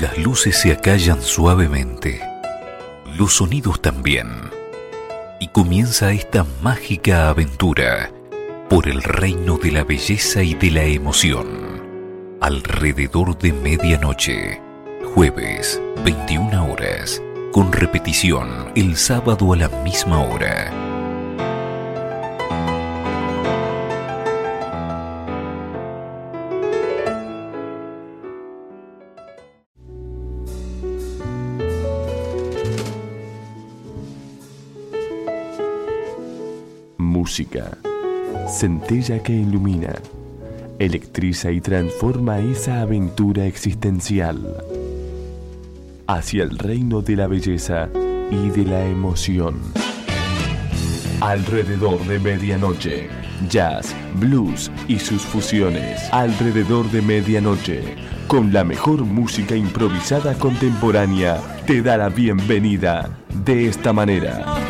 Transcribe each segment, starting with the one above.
Las luces se acallan suavemente, los sonidos también, y comienza esta mágica aventura por el reino de la belleza y de la emoción. Alrededor de medianoche, jueves, 21 horas, con repetición el sábado a la misma hora. Música. Centella que ilumina, electriza y transforma esa aventura existencial hacia el reino de la belleza y de la emoción. Alrededor de medianoche, jazz, blues y sus fusiones. Alrededor de medianoche, con la mejor música improvisada contemporánea, te da la bienvenida de esta manera.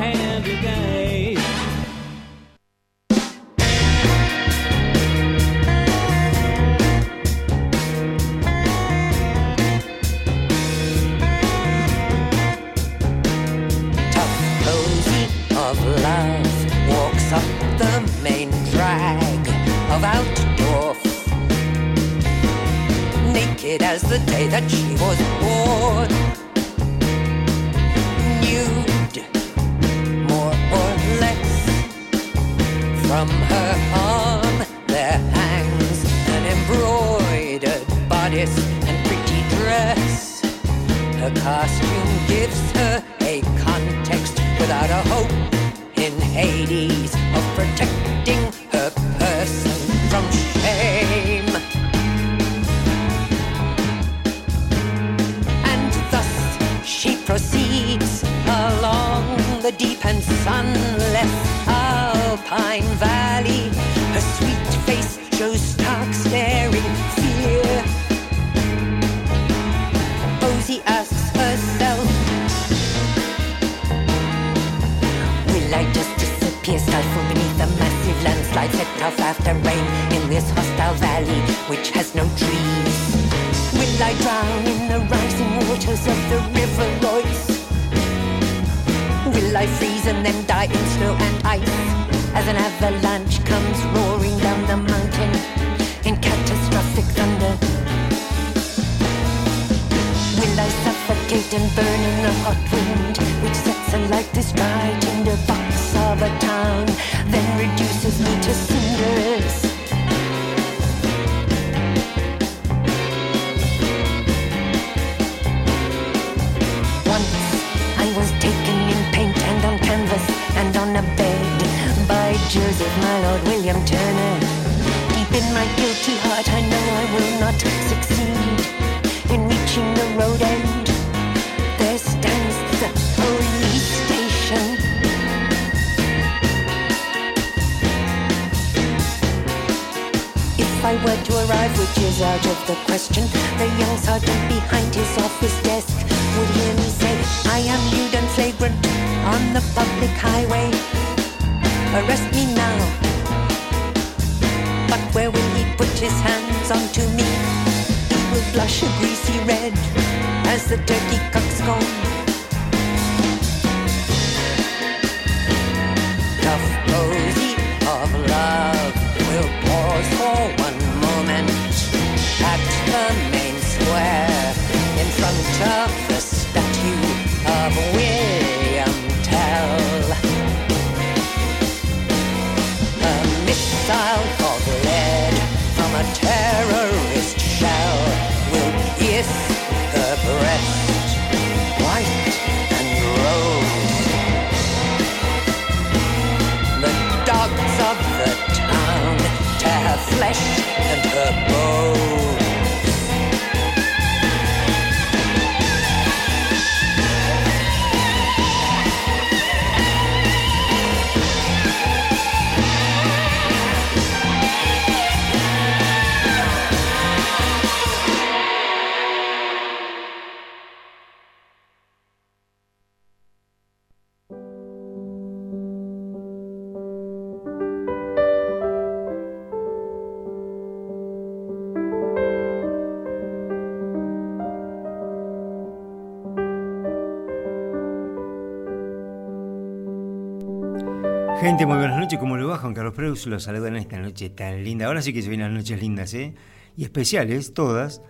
Los saluda en esta noche tan linda. Ahora sí que se vienen las noches lindas, ¿eh? Y especiales, todas.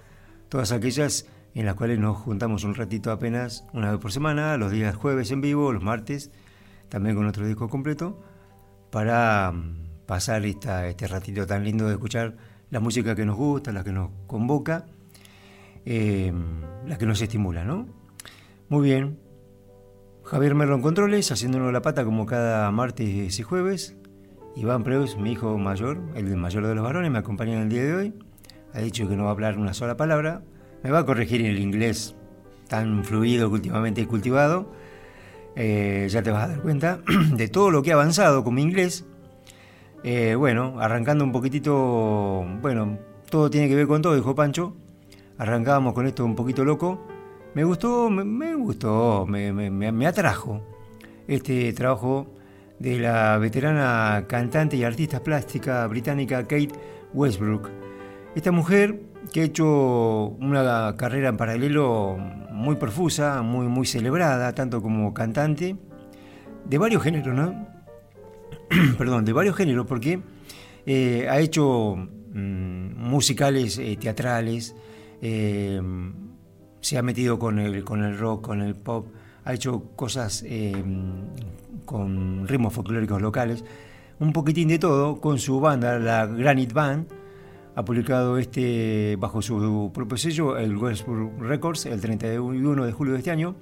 Todas aquellas en las cuales nos juntamos un ratito apenas una vez por semana, los días jueves en vivo, los martes, también con otro disco completo, para mm, pasar esta, este ratito tan lindo de escuchar la música que nos gusta, la que nos convoca, eh, la que nos estimula, ¿no? Muy bien, Javier Merlo en Controles, haciéndonos la pata como cada martes y jueves. Iván Preus, mi hijo mayor, el mayor de los varones, me acompaña en el día de hoy. Ha dicho que no va a hablar una sola palabra. Me va a corregir en el inglés tan fluido que últimamente he cultivado. Eh, ya te vas a dar cuenta de todo lo que ha avanzado con mi inglés. Eh, bueno, arrancando un poquitito, bueno, todo tiene que ver con todo, dijo Pancho. Arrancábamos con esto un poquito loco me gustó, me, gustó, me, atrajo este trabajo de la veterana cantante y artista plástica británica Kate Westbrook. Esta mujer que ha hecho una carrera en paralelo muy profusa, muy, muy celebrada, tanto como cantante, de varios géneros, ¿no? Perdón, de varios géneros, porque eh, ha hecho mm, musicales eh, teatrales, eh, se ha metido con el, con el rock, con el pop, ha hecho cosas em, con ritmos folclóricos locales, un poquitín de todo, con su banda, la Granite Band, ha publicado este bajo su propio sello, el Westbrook Records, el 31 de julio de este año,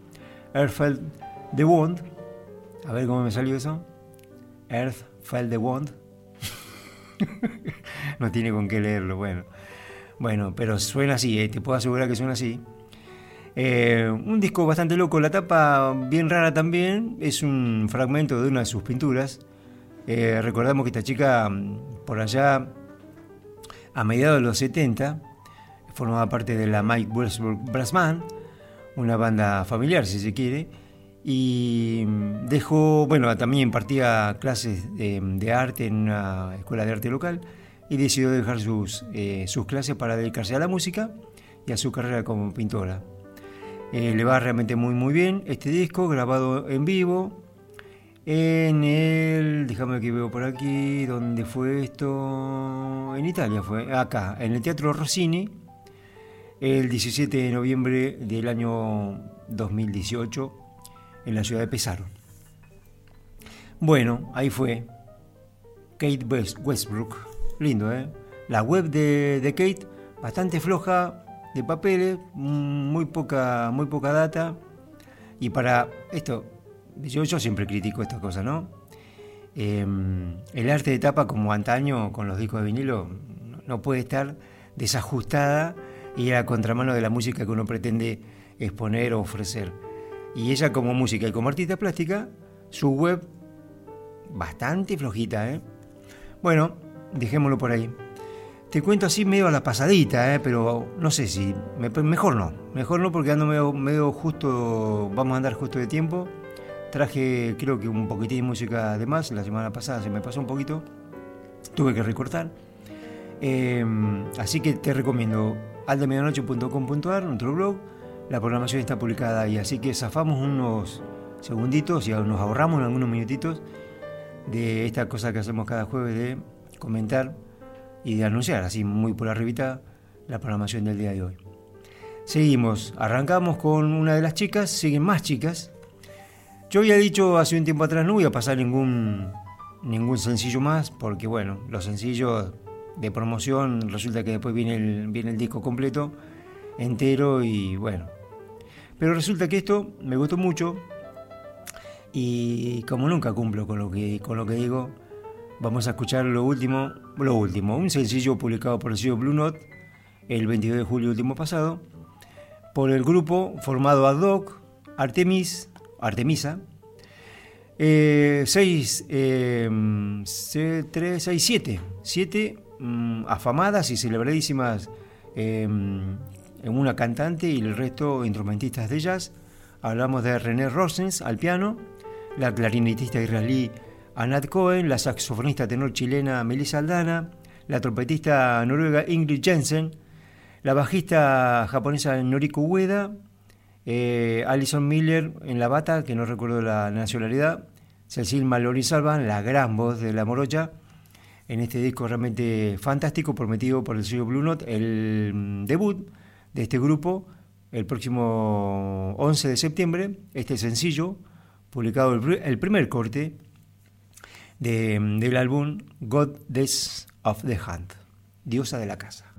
Earth Felt the Wand, a ver cómo me salió eso, Earth Felt the Wand, no tiene con qué leerlo, bueno. Bueno, pero suena así, eh, te puedo asegurar que suena así. Eh, un disco bastante loco, la tapa bien rara también, es un fragmento de una de sus pinturas. Eh, recordamos que esta chica, mm, por allá, a mediados de los 70, formaba parte de la Mike Westbrook Brass Band, una banda familiar si se quiere, y mm, dejó, bueno, también impartía clases de, arte en una escuela de arte local y decidió dejar sus, eh, sus clases para dedicarse a la música y a su carrera como pintora. Eh, le va realmente muy muy bien este disco, grabado en vivo. En el, déjame que veo por aquí, ¿dónde fue esto? En Italia fue, acá, en el Teatro Rossini, el 17 de noviembre del año 2018, en la ciudad de Pesaro. Bueno, ahí fue Kate Westbrook, lindo, ¿eh? La web de, de Kate, bastante floja, de papeles, mm, muy poca, muy poca data. Y para esto, yo, yo siempre critico estas cosas, ¿no? Em, el arte de tapa como antaño con los discos de vinilo no puede estar desajustada y a contramano de la música que uno pretende exponer o ofrecer. Y ella como música y como artista plástica, su web bastante flojita, ¿eh? Bueno, dejémoslo por ahí. Te cuento así medio a la pasadita, ¿eh? pero no sé si. mejor no. Mejor no porque ando medio, justo. Vamos a andar justo de tiempo. Traje, creo que un poquitín de música de más. La semana pasada se me pasó un poquito. Tuve que recortar. Em, así que te recomiendo aldemedianoche.com.ar, nuestro blog. La programación está publicada ahí. Así que zafamos unos segunditos y nos ahorramos algunos minutitos de esta cosa que hacemos cada jueves de comentar y de anunciar así muy por arribita la programación del día de hoy. Seguimos, arrancamos con una de las chicas, siguen más chicas. Yo había dicho hace un tiempo atrás no voy a pasar ningún, ningún sencillo más porque bueno, los sencillos de promoción resulta que después viene el, viene el disco completo, entero y bueno. Pero resulta que esto me gustó mucho y como nunca cumplo con lo que, con lo que digo, Vamos a escuchar lo último, lo último, un sencillo publicado por el sello Blue Note el 22 de julio último pasado, por el grupo formado ad hoc Artemis, Artemisa, 6, 3, 6, 7, 7 afamadas y celebradísimas em, en una cantante y el resto instrumentistas de jazz. Hablamos de René Rosens al piano, la clarinetista israelí Anat Cohen, la saxofonista tenor chilena Melissa Aldana, la trompetista noruega Ingrid Jensen, la bajista japonesa Noriko Ueda, eh, Alison Miller en la bata, que no recuerdo la nacionalidad, Cecil Mallory Salvan, la gran voz de la morocha, en este disco realmente fantástico, prometido por el sello Blue Note, el mm, debut de este grupo el próximo 11 de septiembre, este sencillo, publicado el, primer corte de, mm, del álbum Goddess of the Hunt, Diosa de la Casa.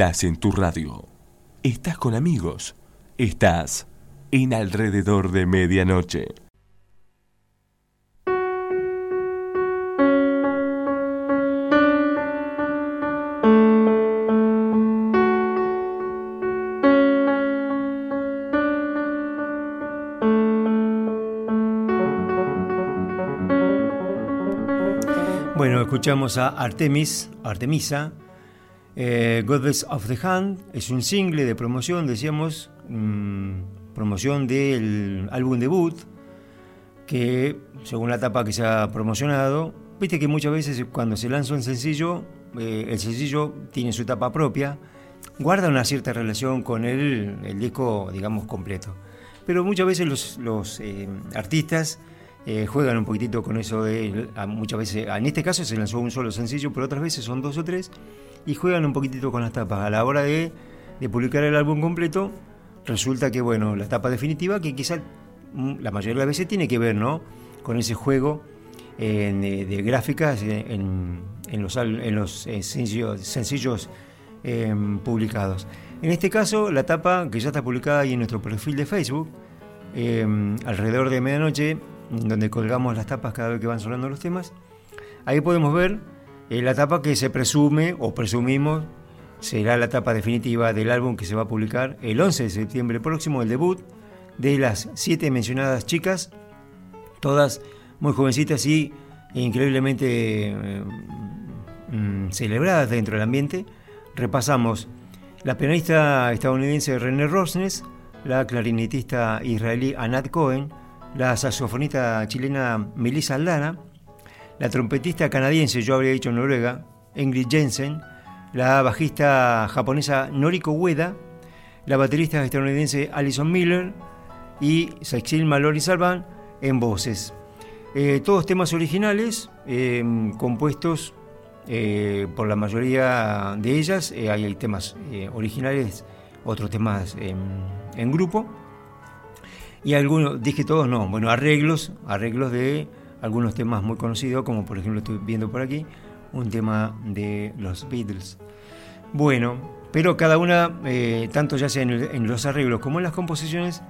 Estás en tu radio. Estás con amigos. Estás en alrededor de medianoche. Bueno, escuchamos a Artemis, Artemisa, eh, Goddess of the Hand, es un single de promoción, decíamos, mm, promoción del álbum debut, que según la etapa que se ha promocionado, viste que muchas veces cuando se lanza un sencillo, eh, el sencillo tiene su etapa propia, guarda una cierta relación con el, el disco, digamos, completo. Pero muchas veces los, los eh, artistas eh, juegan un poquitito con eso de, muchas veces, en este caso se lanzó un solo sencillo, pero otras veces son dos o tres, y juegan un poquitito con las tapas. A la hora de, de publicar el álbum completo, resulta que, bueno, la tapa definitiva, que quizá mm, la mayoría de las veces tiene que ver, ¿no? Con ese juego eh, de, gráficas en, en, los, en los eh, sencillos, sencillos publicados. En este caso, la tapa que ya está publicada ahí en nuestro perfil de Facebook, alrededor de medianoche, donde colgamos las tapas cada vez que van sonando los temas. Ahí podemos ver eh, la tapa que se presume o presumimos será la tapa definitiva del álbum que se va a publicar el 11 de septiembre próximo, el debut de las siete mencionadas chicas, todas muy jovencitas y increíblemente eh, mm, celebradas dentro del ambiente. Repasamos la pianista estadounidense René Rosnes, la clarinetista israelí Anat Cohen, la saxofonista chilena Melissa Aldana, la trompetista canadiense, yo habría dicho Noruega, Ingrid Jensen, la bajista japonesa Noriko Ueda, la baterista estadounidense Alison Miller y Sexil Mallory Salvan en voces. Eh, todos temas originales, eh, compuestos eh, por la mayoría de ellas. hay temas originales, otros temas en grupo y algunos, dije todos no, bueno, arreglos, arreglos de algunos temas muy conocidos, como por ejemplo estoy viendo por aquí, un tema de los Beatles. Bueno, pero cada una, eh, tanto ya sea en, los arreglos como en las composiciones,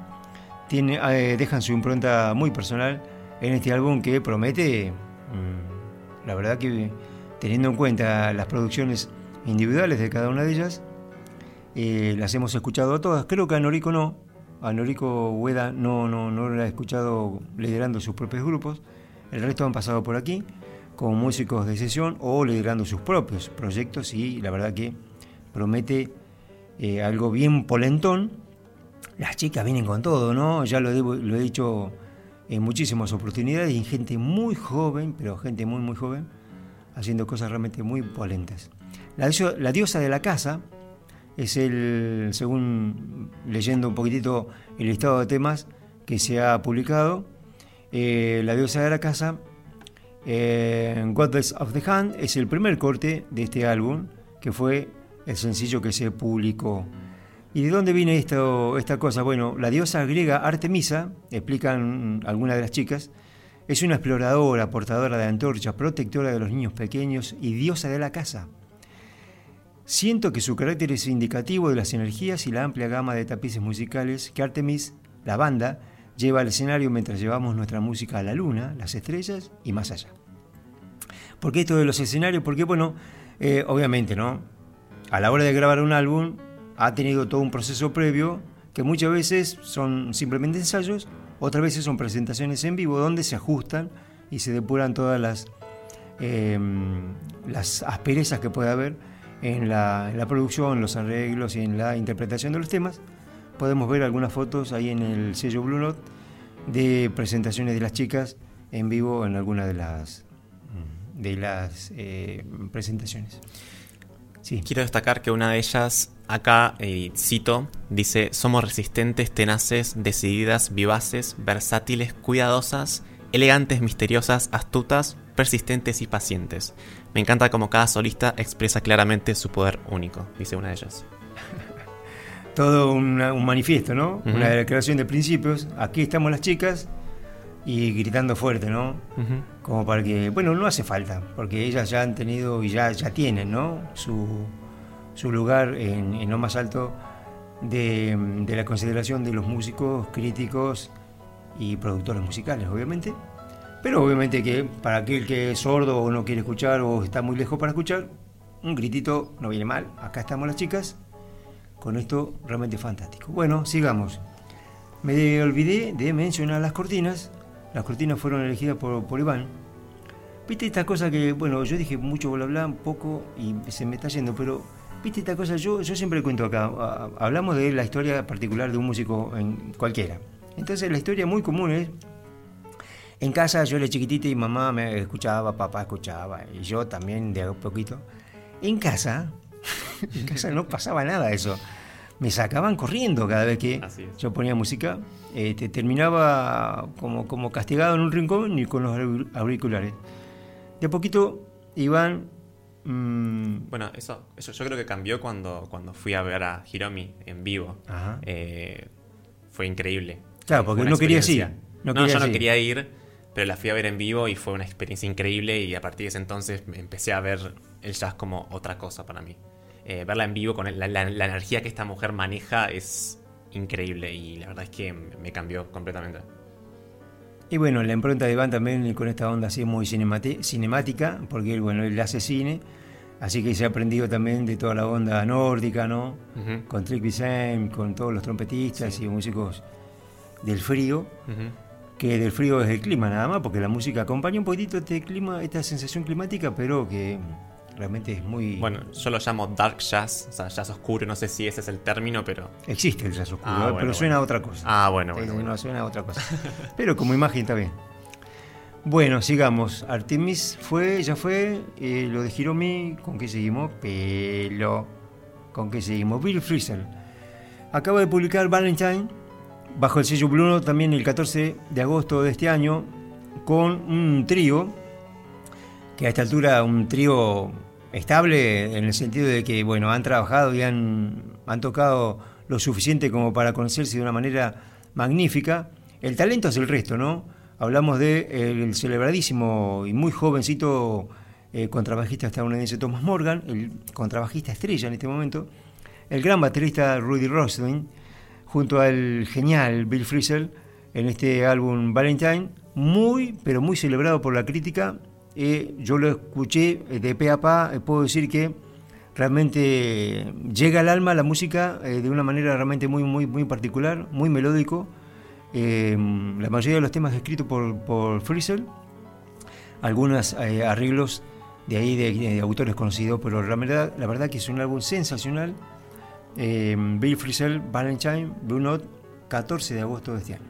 tiene, eh, dejan su impronta muy personal en este álbum que promete, mm, la verdad que teniendo en cuenta las producciones individuales de cada una de ellas, eh, las hemos escuchado a todas, creo que a Noriko no, a Noriko Ueda no, no, no lo he escuchado liderando sus propios grupos. El resto han pasado por aquí como músicos de sesión o liderando sus propios proyectos y la verdad que promete eh, algo bien polentón. Las chicas vienen con todo, ¿no? Ya lo, he dicho en muchísimas oportunidades y gente muy joven, pero gente muy, muy joven, haciendo cosas realmente muy polentas. La, la diosa de la casa, es el, según leyendo un poquitito el listado de temas que se ha publicado, eh, La diosa de la casa, eh, Goddess of the Hand, es el primer corte de este álbum, que fue el sencillo que se publicó. ¿Y de dónde viene esto, esta cosa? Bueno, la diosa griega Artemisa, explican algunas de las chicas, es una exploradora, portadora de antorchas, protectora de los niños pequeños y diosa de la casa. Siento que su carácter es indicativo de las energías y la amplia gama de tapices musicales que Artemis, la banda, lleva al escenario mientras llevamos nuestra música a la luna, las estrellas y más allá. ¿Por qué esto de los escenarios? Porque, bueno, eh, obviamente, ¿no? A la hora de grabar un álbum ha tenido todo un proceso previo que muchas veces son simplemente ensayos, otras veces son presentaciones en vivo donde se ajustan y se depuran todas las, eh, las asperezas que puede haber en la, producción, los arreglos y en la interpretación de los temas. Podemos ver algunas fotos ahí en el sello Blue Note de presentaciones de las chicas en vivo en alguna de las, de las eh, presentaciones. Sí. Quiero destacar que una de ellas, acá eh, cito, dice, somos resistentes, tenaces, decididas, vivaces, versátiles, cuidadosas, elegantes, misteriosas, astutas, persistentes y pacientes. Me encanta como cada solista expresa claramente su poder único, dice una de ellas. Todo un manifiesto, ¿no? Una declaración de principios. Aquí estamos las chicas y gritando fuerte, ¿no? Como para que, bueno, no hace falta, porque ellas ya han tenido y ya, ya tienen, ¿no? Su, su lugar en, lo más alto de, de, la consideración de los músicos, críticos y productores musicales, obviamente. Pero obviamente que para aquel que es sordo o no quiere escuchar o está muy lejos para escuchar, un gritito no viene mal. Acá estamos las chicas con esto realmente fantástico. Bueno, sigamos. Me olvidé de mencionar las cortinas. Las cortinas fueron elegidas por, por Iván. Viste esta cosa que, bueno, yo dije mucho bla bla, poco y se me está yendo, pero viste esta cosa, yo, yo siempre cuento acá, hablamos de la historia particular de un músico en cualquiera. Entonces la historia muy común es, en casa yo era chiquitita y mamá me escuchaba, papá escuchaba, y yo también de a poquito. En casa, en casa no pasaba nada eso. Me sacaban corriendo cada vez que yo ponía música. Este, terminaba como, como castigado en un rincón y con los auriculares. De a poquito iban... Mm, bueno, eso, eso yo creo que cambió cuando, cuando fui a ver a Hiromi en vivo. Eh, fue increíble. Claro, porque no quería ir. No, yo no quería ir, pero la fui a ver en vivo y fue una experiencia increíble y a partir de ese entonces empecé a ver el jazz como otra cosa para mí. Eh, verla en vivo con la, energía que esta mujer maneja es increíble y la verdad es que me cambió completamente. Y bueno, la impronta de Iván también con esta onda así muy cinemática, porque él, bueno, él hace cine, así que se ha aprendido también de toda la onda nórdica, ¿no? Con Trick Vicente, con todos los trompetistas y músicos del frío, que del frío es el clima nada más, porque la música acompaña un poquito este clima, esta sensación climática, pero que realmente es muy... Bueno, yo lo llamo dark jazz, o sea, jazz oscuro, no sé si ese es el término, pero... Existe el jazz oscuro, ah, pero suena a otra cosa. Ah, bueno, bueno, No, suena a otra cosa. pero como imagen está bien. Bueno, sigamos. Artemis fue, ya fue, eh, lo de Hiromi, ¿con qué seguimos? Pelo. ¿Con qué seguimos? Bill Frisell. Acaba de publicar Valentine, bajo el sello Blue también el 14 de agosto de este año, con un trío, que a esta altura un trío estable en el sentido de que, bueno, han trabajado y han, han tocado lo suficiente como para conocerse de una manera magnífica. El talento es el resto, ¿no? Hablamos del de celebradísimo y muy jovencito eh, contrabajista estadounidense Thomas Morgan, el contrabajista estrella en este momento, el gran baterista Rudy Rosling, junto al genial Bill Frisell en este álbum Valentine, muy, pero muy celebrado por la crítica eh, yo lo escuché eh, de pe a pa, eh, puedo decir que realmente llega al alma la música de una manera realmente muy, muy, muy particular, muy melódico. la mayoría de los temas escritos por, por Friesel, algunos arreglos de ahí de, autores conocidos, pero la verdad, la verdad que es un álbum sensacional. Bill Frisell, Valentine, Blue Note, 14 de agosto de este año.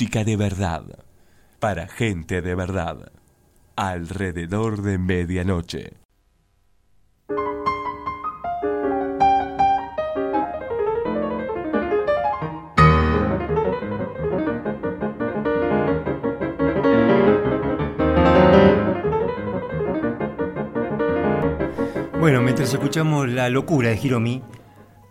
Música de verdad, para gente de verdad, alrededor de medianoche. Bueno, mientras escuchamos La locura de Hiromi,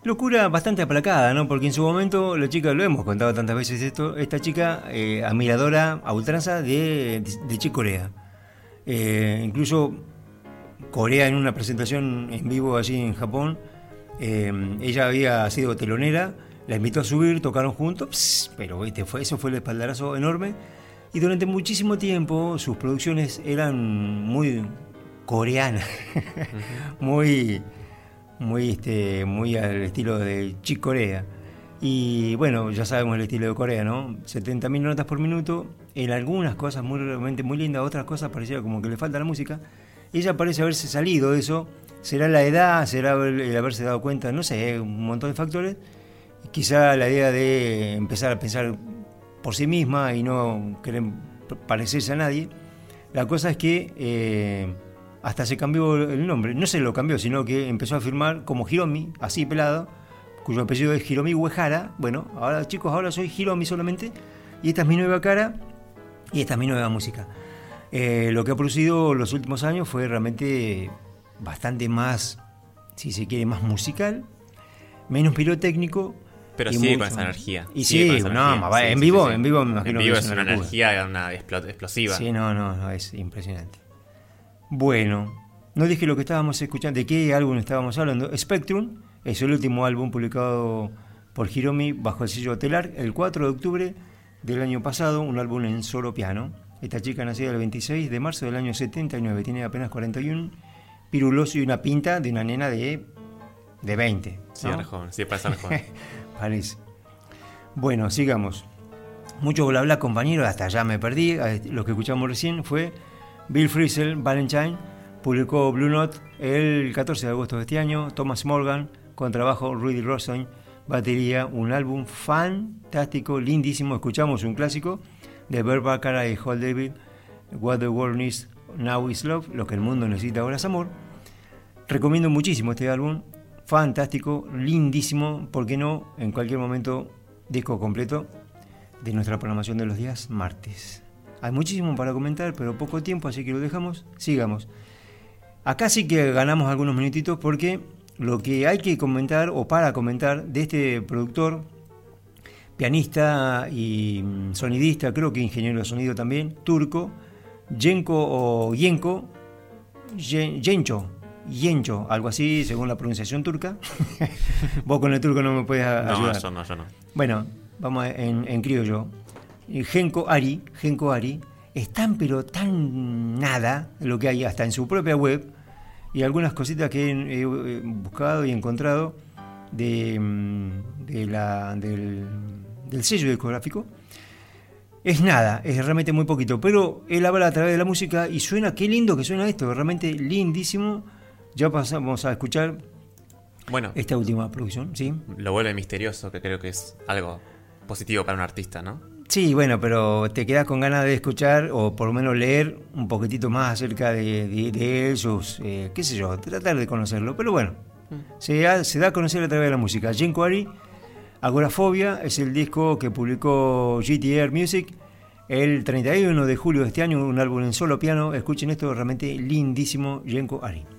Locura bastante aplacada, ¿no? Porque en su momento la chica, lo hemos contado tantas veces esto, esta chica eh, admiradora a ultranza de, de, Chick Corea. Eh, incluso Corea en una presentación en vivo allí en Japón, eh, ella había sido telonera, la invitó a subir, tocaron juntos, pero este fue, eso fue el espaldarazo enorme. Y durante muchísimo tiempo sus producciones eran muy coreanas, muy muy, este, muy al estilo de Chick Corea. Y bueno, ya sabemos el estilo de Corea, ¿no? 70.000 notas por minuto, en algunas cosas muy realmente muy lindas, otras cosas parecía como que le falta la música. Ella parece haberse salido de eso. Será la edad, será el haberse dado cuenta, no sé, un montón de factores. Quizá la idea de empezar a pensar por sí misma y no querer parecerse a nadie. La cosa es que eh, hasta se cambió el nombre. No se lo cambió, sino que empezó a firmar como Hiromi, así pelado, cuyo apellido es Hiromi Uehara. Bueno, ahora chicos, ahora soy Hiromi solamente. Y esta es mi nueva cara y esta es mi nueva música. Eh, lo que ha producido los últimos años fue realmente bastante más, si se quiere, más musical, menos pirotécnico. Pero sigue con esa energía. Y sí, no, en vivo, en vivo me imagino En vivo es, una, energía una explosiva. Sí, no, no, no, es impresionante. Bueno, no dije lo que estábamos escuchando, de qué álbum estábamos hablando. Spectrum es el último álbum publicado por Hiromi bajo el sello Telar el 4 de octubre del año pasado, un álbum en solo piano. Esta chica nacida el 26 de marzo del año 79, tiene apenas 41, piruloso y una pinta de una nena de, de 20. Sí, joven, sí, para joven. Parece. Bueno, sigamos. Mucho bla bla, compañero, hasta ya me perdí. Lo que escuchamos recién fue Bill Frisell, Valentine, publicó Blue Note el 14 de agosto de este año. Thomas Morgan, con trabajo Rudy Rosen, batería, un álbum fantástico, lindísimo. Escuchamos un clásico de Bert Baccarat y Hall David, What the World Needs Now Is Love, lo que el mundo necesita ahora es amor. Recomiendo muchísimo este álbum, fantástico, lindísimo, ¿por qué no? En cualquier momento, disco completo de nuestra programación de los días martes. Hay muchísimo para comentar, pero poco tiempo, así que lo dejamos. Sigamos. Acá sí que ganamos algunos minutitos porque lo que hay que comentar o para comentar de este productor, pianista y mm, sonidista, creo que ingeniero de sonido también, turco, Yenko o Yenko, Yencho, Yencho, algo así, según la pronunciación turca. Vos con el turco no me puedes ayudar. No, no, no. Bueno, vamos en, en criollo. Genko Ari, Genko Ari, es tan pero tan nada lo que hay hasta en su propia web y algunas cositas que he, buscado y encontrado de, mm, la, del, sello discográfico. Es nada, es realmente muy poquito, pero él habla a través de la música y suena, qué lindo que suena esto, realmente lindísimo. Ya pasamos a escuchar bueno, esta última producción, ¿sí? Lo vuelve misterioso, que creo que es algo positivo para un artista, ¿no? Sí, bueno, pero te quedas con ganas de escuchar o por lo menos leer un poquitito más acerca de, de, sus, eh, qué sé yo, tratar de conocerlo. Pero bueno, mm. se, da, a conocer a través de la música. Jim Quarry, Agorafobia, es el disco que publicó GTR Music el 31 de julio de este año, un álbum en solo piano. Escuchen esto, realmente lindísimo, Yenko Ari.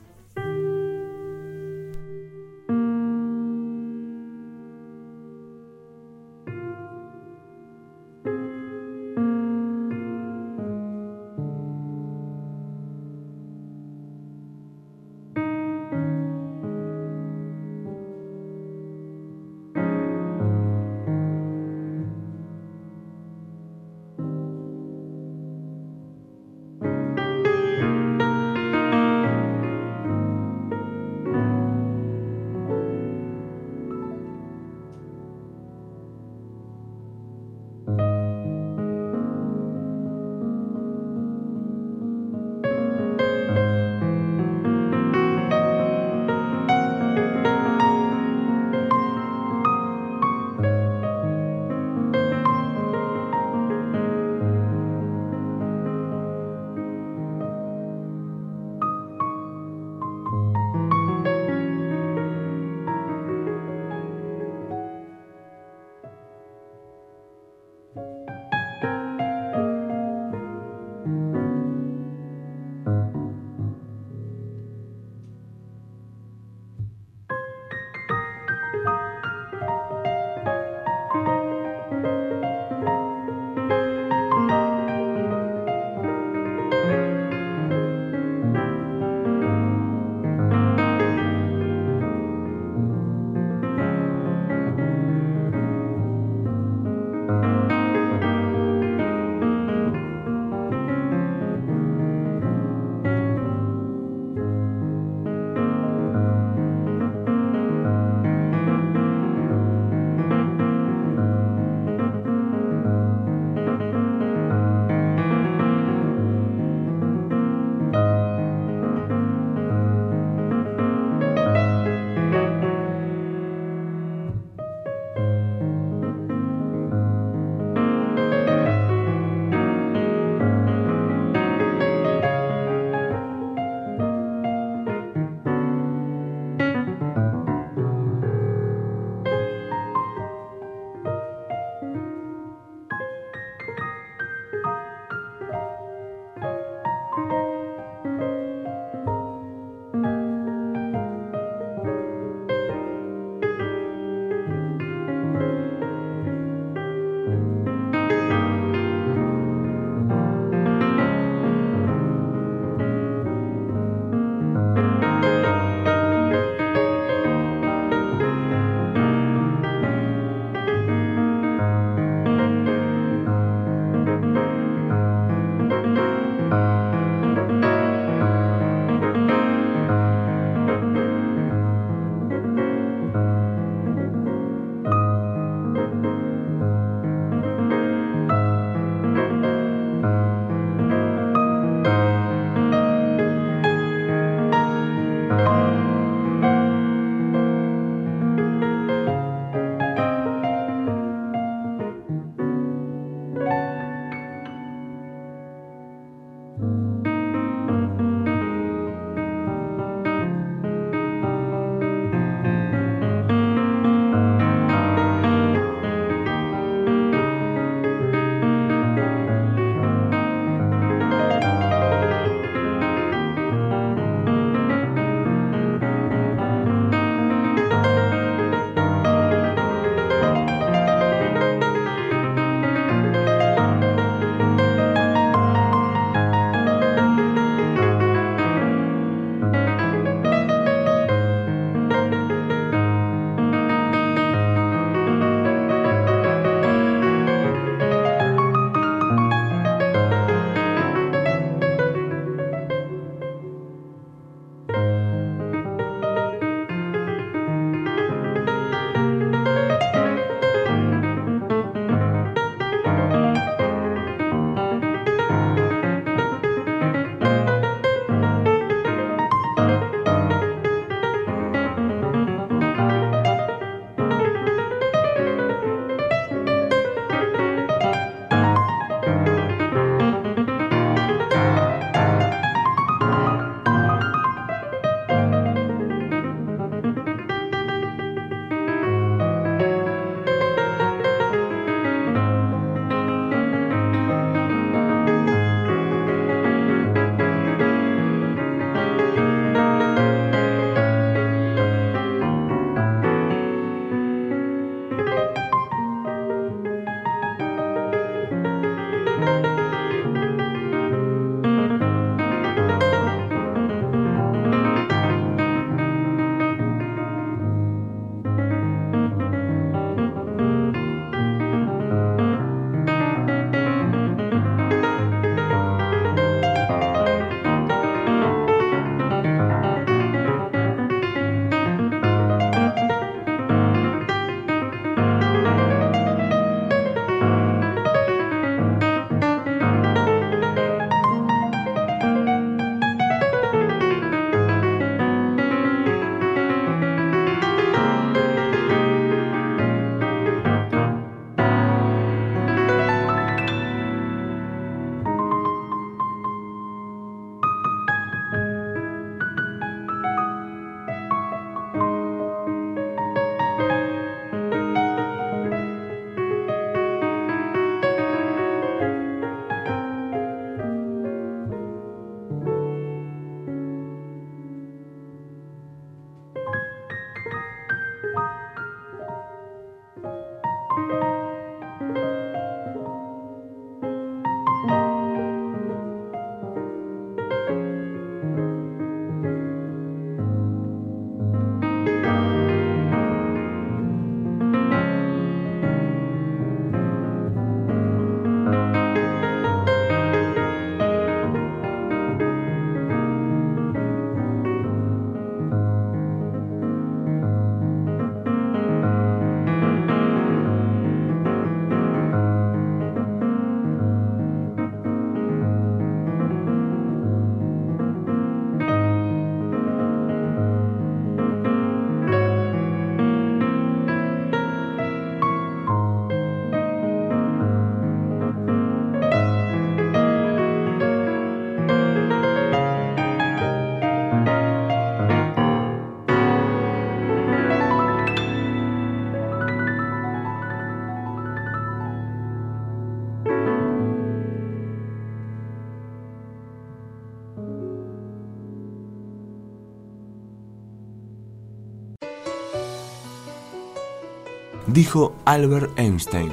Dijo Albert Einstein,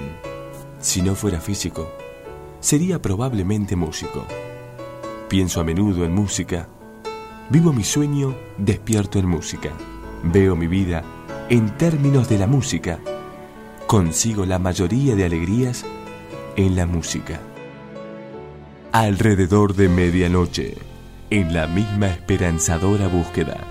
si no fuera físico, sería probablemente músico. Pienso a menudo en música. Vivo mi sueño despierto en música. Veo mi vida en términos de la música. Consigo la mayoría de alegrías en la música. Alrededor de medianoche, en la misma esperanzadora búsqueda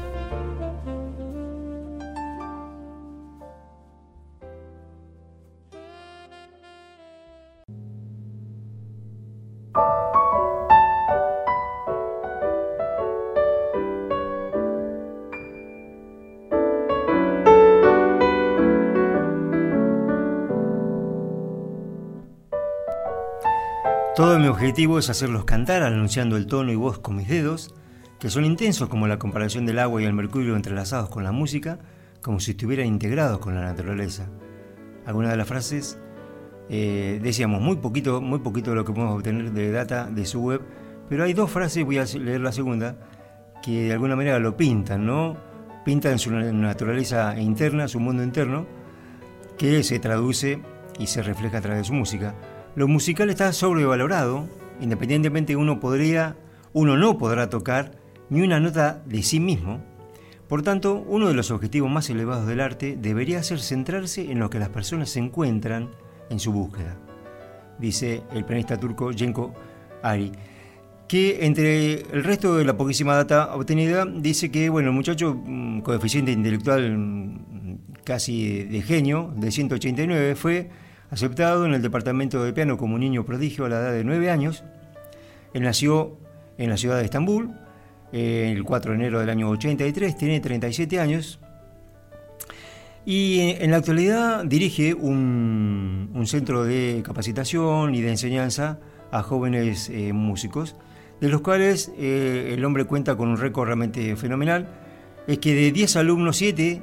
objetivo es hacerlos cantar anunciando el tono y voz con mis dedos, que son intensos como la comparación del agua y el mercurio entrelazados con la música, como si estuvieran integrados con la naturaleza. Algunas de las frases eh, decíamos muy poquito, muy poquito de lo que podemos obtener de data de su web, pero hay dos frases, voy a leer la segunda, que de alguna manera lo pintan, ¿no? Pintan su naturaleza interna, su mundo interno, que se traduce y se refleja a través de su música. Lo musical está sobrevalorado, independientemente uno podría, uno no podrá tocar ni una nota de sí mismo. Por tanto, uno de los objetivos más elevados del arte debería ser centrarse en lo que las personas se encuentran en su búsqueda, dice el pianista turco Jenko Ari, que entre el resto de la poquísima data obtenida dice que bueno, el muchacho mm, coeficiente intelectual mm, casi de genio de 189 fue Aceptado en el departamento de piano como niño prodigio a la edad de 9 años, él nació en la ciudad de Estambul el 4 de enero del año 83, tiene 37 años. Y en la actualidad dirige un, centro de capacitación y de enseñanza a jóvenes eh, músicos, de los cuales eh, el hombre cuenta con un récord realmente fenomenal, es que de 10 alumnos, 7,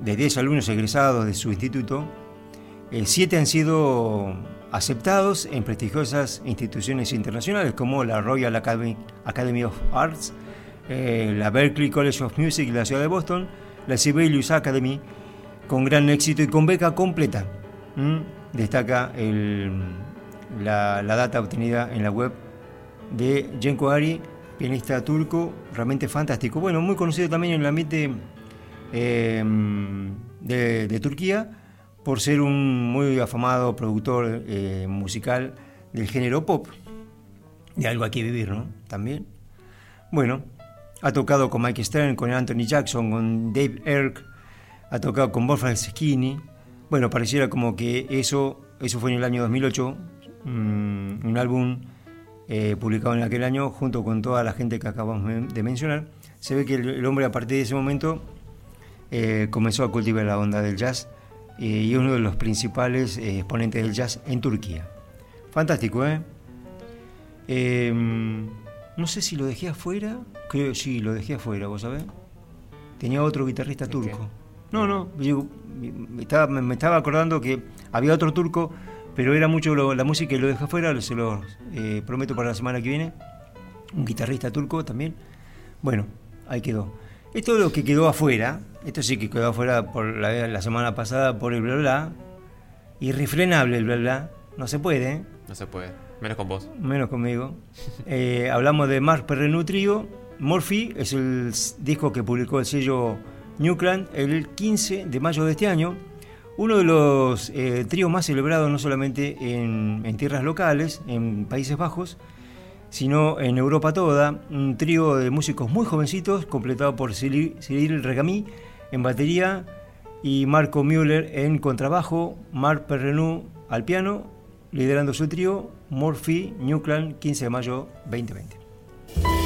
de 10 alumnos egresados de su instituto, eh, siete han sido aceptados en prestigiosas instituciones internacionales como la Royal Academy, of Arts, eh, la Berklee College of Music de la ciudad de Boston, la Sibelius Academy, con gran éxito y con beca completa. Destaca la, data obtenida en la web de Jenko Ari, pianista turco, realmente fantástico. Bueno, muy conocido también en el ambiente eh, de Turquía por ser un muy afamado productor eh, musical del género pop. De algo aquí vivir, ¿no? También. Bueno, ha tocado con Mike Stern, con Anthony Jackson, con Dave Erk, ha tocado con Wolfgang Skinny. Bueno, pareciera como que eso, eso fue en el año 2008, mm, un álbum eh, publicado en aquel año junto con toda la gente que acabamos de mencionar. Se ve que el, hombre a partir de ese momento eh, comenzó a cultivar la onda del jazz y uno de los principales eh, exponentes del jazz en Turquía. Fantástico, ¿eh? Em, no sé si lo dejé afuera, creo sí, lo dejé afuera, ¿vos sabés? Tenía otro guitarrista turco. No, no, me, estaba, acordando que había otro turco, pero era mucho la música y lo dejé afuera, se lo eh, prometo para la semana que viene. Un guitarrista turco también. Bueno, ahí quedó. Esto es lo que quedó afuera, esto sí que quedó afuera por la, semana pasada por el bla bla. Irrefrenable el bla bla. No se puede. ¿eh? No se puede. Menos con vos. Menos conmigo. Eh, hablamos de Mark Perrenú Trio. Morphy es el disco que publicó el sello Newcland el 15 de mayo de este año. Uno de los eh, tríos más celebrados no solamente en, en tierras locales, en Países Bajos, sino en Europa toda, un trío de músicos muy jovencitos, completado por Cyril Regami en batería y Marco Müller en contrabajo, Marc Perrenou al piano, liderando su trío, Morphy Newclan, 15 de mayo 2020.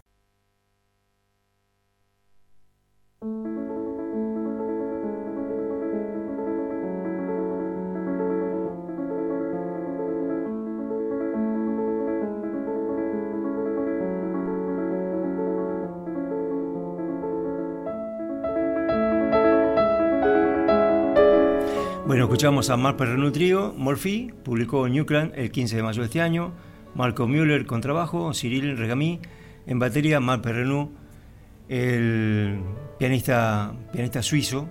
Escuchamos a Mark Perrenu Trio, Morphy, publicó Newcland el 15 de mayo de este año, Marco Müller con trabajo, Cyril Regami en batería, Mark Perrenu, el pianista, pianista suizo,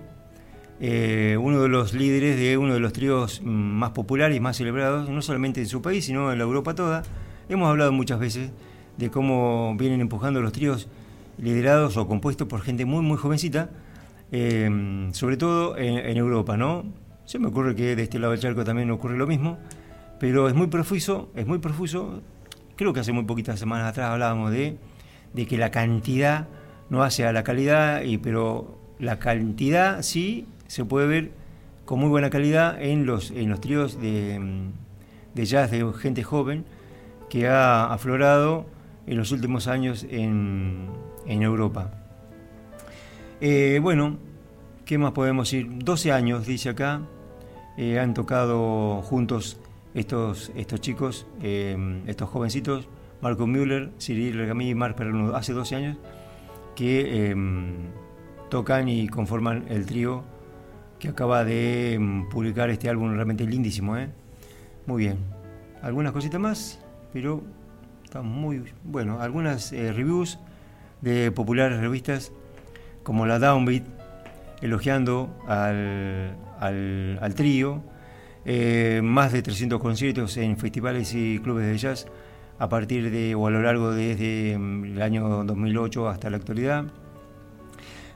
eh, uno de los líderes de uno de los tríos más populares y más celebrados, no solamente en su país, sino en la Europa toda. Hemos hablado muchas veces de cómo vienen empujando los tríos liderados o compuestos por gente muy, muy jovencita, eh, sobre todo en, en Europa, ¿no? Se me ocurre que de este lado del charco también ocurre lo mismo, pero es muy profuso, es muy profuso. Creo que hace muy poquitas semanas atrás hablábamos de, que la cantidad no hace a la calidad, pero la cantidad sí se puede ver con muy buena calidad en los, en los tríos de, de jazz de gente joven que ha aflorado en los últimos años en, en Europa. Eh, bueno, ¿qué más podemos decir? 12 años, dice acá, eh, han tocado juntos estos, estos chicos, eh, estos jovencitos, Marco Müller, Cyril Regamí y Marc Perruno, hace 12 años, que eh, tocan y conforman el trío que acaba de publicar este álbum realmente lindísimo. Muy bien. Algunas cositas más, pero está muy bueno. Algunas reviews de populares revistas como la Downbeat, elogiando al, al, trío, eh, más de 300 conciertos en festivales y clubes de jazz a partir de o a lo largo desde mm, el año 2008 hasta la actualidad.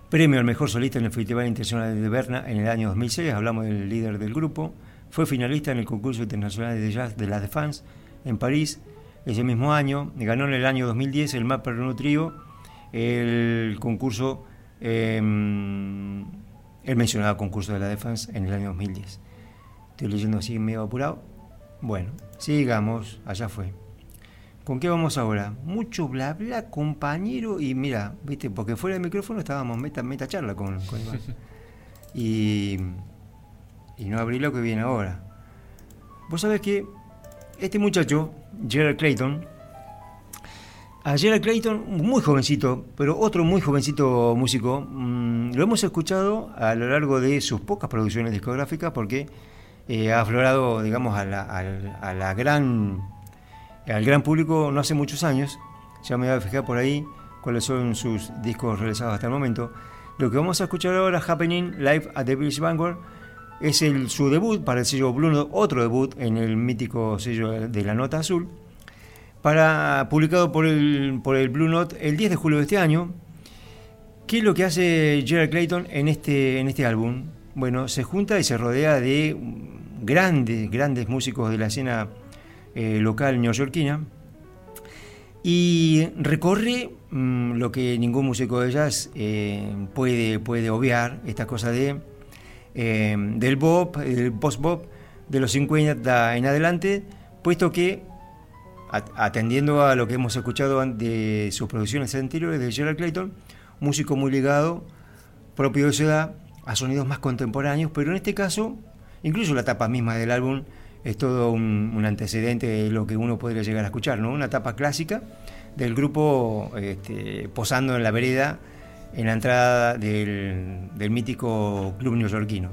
Premio al mejor solista en el Festival Internacional de Berna en el año 2006, hablamos del líder del grupo. Fue finalista en el concurso internacional de jazz de la Défense en París ese mismo año. Ganó en el año 2010 el Mapper Trio, el concurso em, el mencionado concurso de la Defense en el año 2010. Estoy leyendo así medio apurado. Bueno, sigamos, allá fue. ¿Con qué vamos ahora? Mucho bla bla, compañero, y mira, viste, porque fuera del micrófono estábamos meta, meta charla con, Iván. Y, y no abrí lo que viene ahora. Vos sabés que este muchacho, Gerald Clayton, a Gerald Clayton, muy jovencito, pero otro muy jovencito músico, mm, lo hemos escuchado a lo largo de sus pocas producciones discográficas porque eh, ha aflorado, digamos, a la, gran, al gran público no hace muchos años. Ya me voy a fijar por ahí cuáles son sus discos realizados hasta el momento. Lo que vamos a escuchar ahora, Happening Live at the British Vanguard, es el, su debut para el sello Blue otro debut en el mítico sello de la Nota Azul para, publicado por el, Blue Note el 10 de julio de este año. ¿Qué es lo que hace Gerald Clayton en este, en este álbum? Bueno, se junta y se rodea de grandes, grandes músicos de la escena eh, local neoyorquina y recorre mm, lo que ningún músico de jazz eh, puede, puede obviar, esta cosa de, eh, del bop, del post-bop de los 50 en adelante, puesto que atendiendo a lo que hemos escuchado de sus producciones anteriores de Gerald Clayton, músico muy ligado, propio de su edad, a sonidos más contemporáneos, pero en este caso, incluso la tapa misma del álbum es todo un, antecedente de lo que uno podría llegar a escuchar, ¿no? Una tapa clásica del grupo este, posando en la vereda en la entrada del, del mítico club neoyorquino.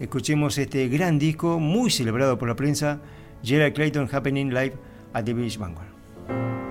Escuchemos este gran disco, muy celebrado por la prensa, Gerald Clayton Happening Live a David Vanguard.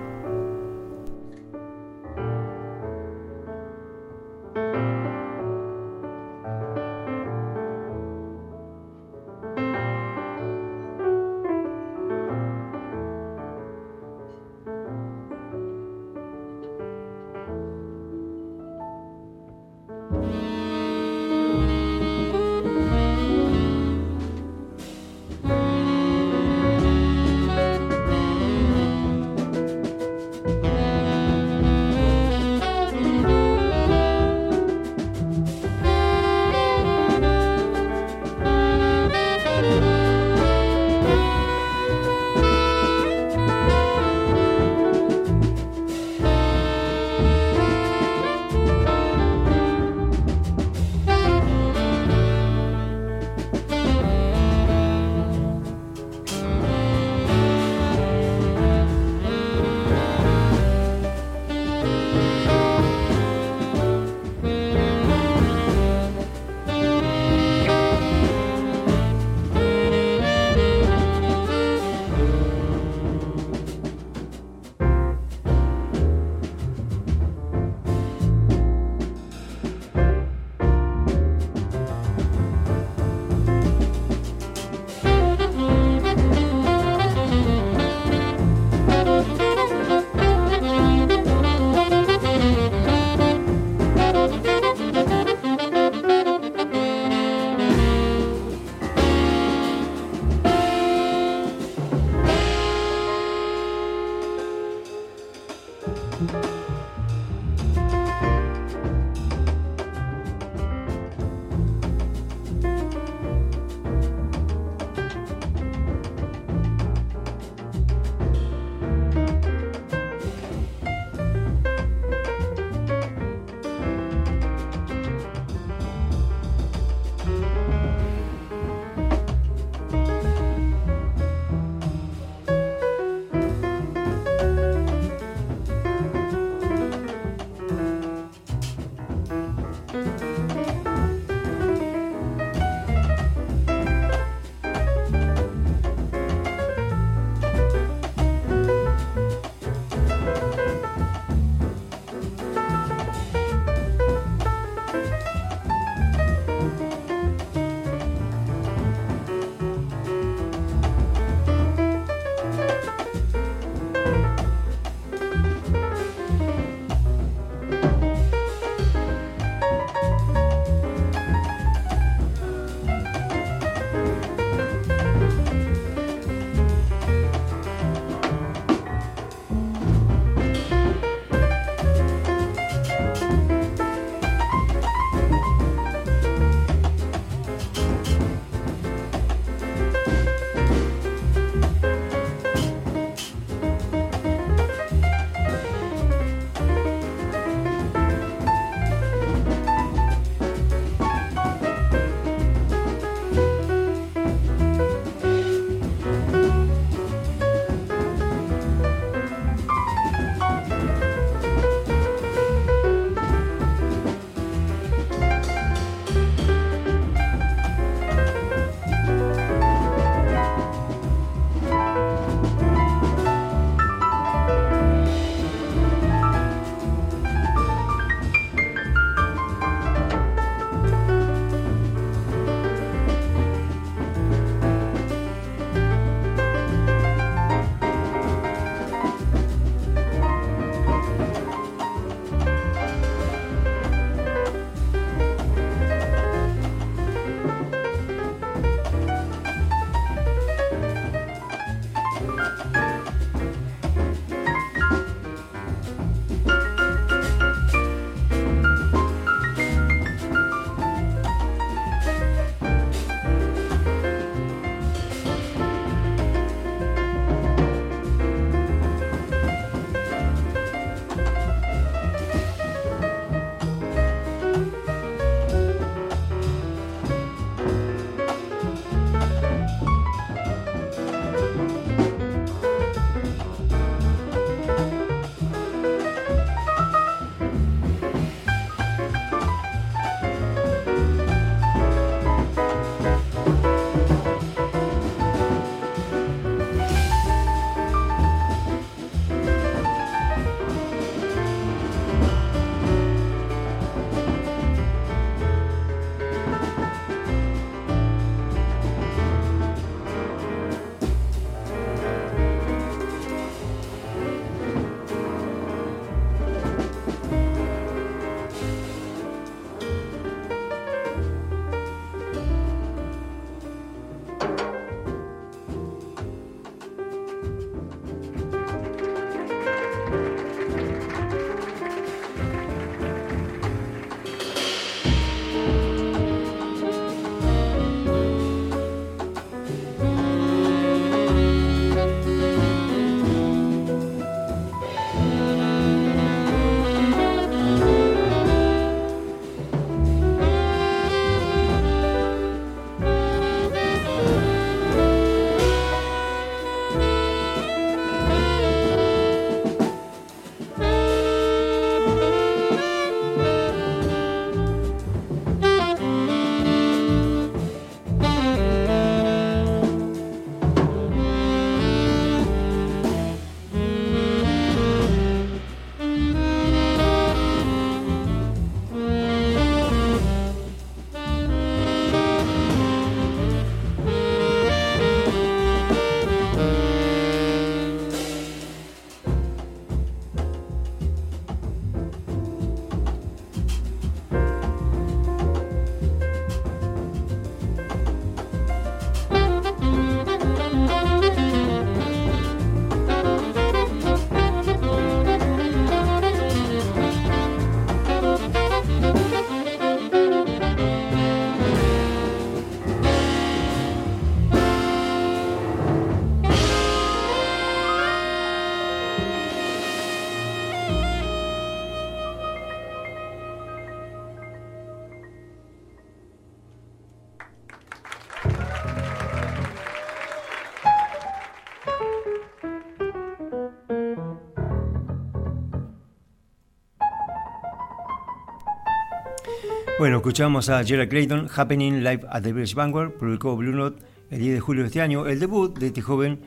Bueno, escuchamos a Gerald Clayton, Happening Live at the British Vanguard, publicó Blue Note el 10 de julio de este año, el debut de este joven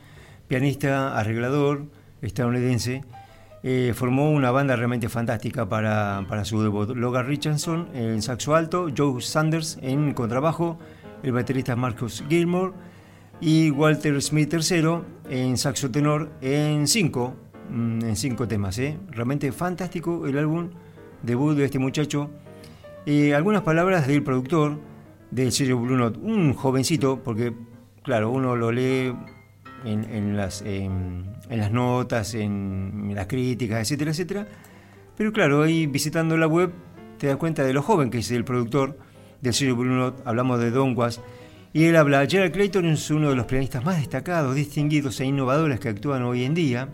pianista, arreglador estadounidense. Eh, formó una banda realmente fantástica para, para, su debut. Logan Richardson en saxo alto, Joe Sanders en contrabajo, el baterista Marcus Gilmore y Walter Smith III en saxo tenor en cinco, mm, en cinco temas. ¿eh? Realmente fantástico el álbum debut de este muchacho eh, algunas palabras del productor del sello Blue Note, un jovencito, porque claro, uno lo lee en, las, en las notas, en, las críticas, etcétera, etcétera. Pero claro, ahí visitando la web te das cuenta de lo joven que es el productor del sello Blue Note. Hablamos de Don Was. Y él habla, Gerald Clayton es uno de los pianistas más destacados, distinguidos e innovadores que actúan hoy en día.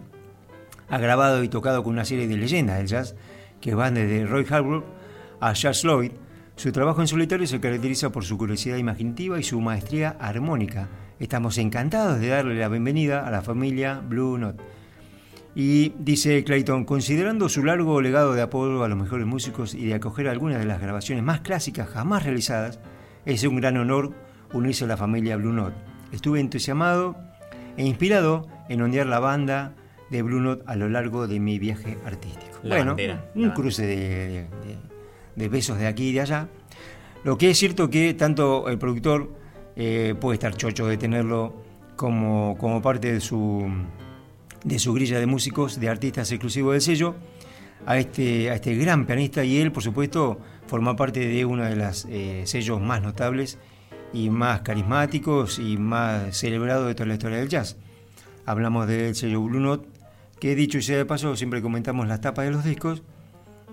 Ha grabado y tocado con una serie de leyendas del jazz que van desde Roy Hargrove a Charles Lloyd, su trabajo en solitario se caracteriza por su curiosidad imaginativa y su maestría armónica. Estamos encantados de darle la bienvenida a la familia Blue Note. Y dice Clayton, considerando su largo legado de apoyo a los mejores músicos y de acoger algunas de las grabaciones más clásicas jamás realizadas, es un gran honor unirse a la familia Blue Note. Estuve entusiasmado e inspirado en ondear la banda de Blue Note a lo largo de mi viaje artístico. bueno, un cruce de de besos de aquí y de allá. Lo que es cierto que tanto el productor eh, puede estar chocho de tenerlo como, como parte de su, de su grilla de músicos, de artistas exclusivos del sello, a este, a este gran pianista y él, por supuesto, forma parte de uno de los eh, sellos más notables y más carismáticos y más celebrados de toda la historia del jazz. Hablamos del sello Blue Note, que dicho y sea de paso, siempre comentamos las tapas de los discos.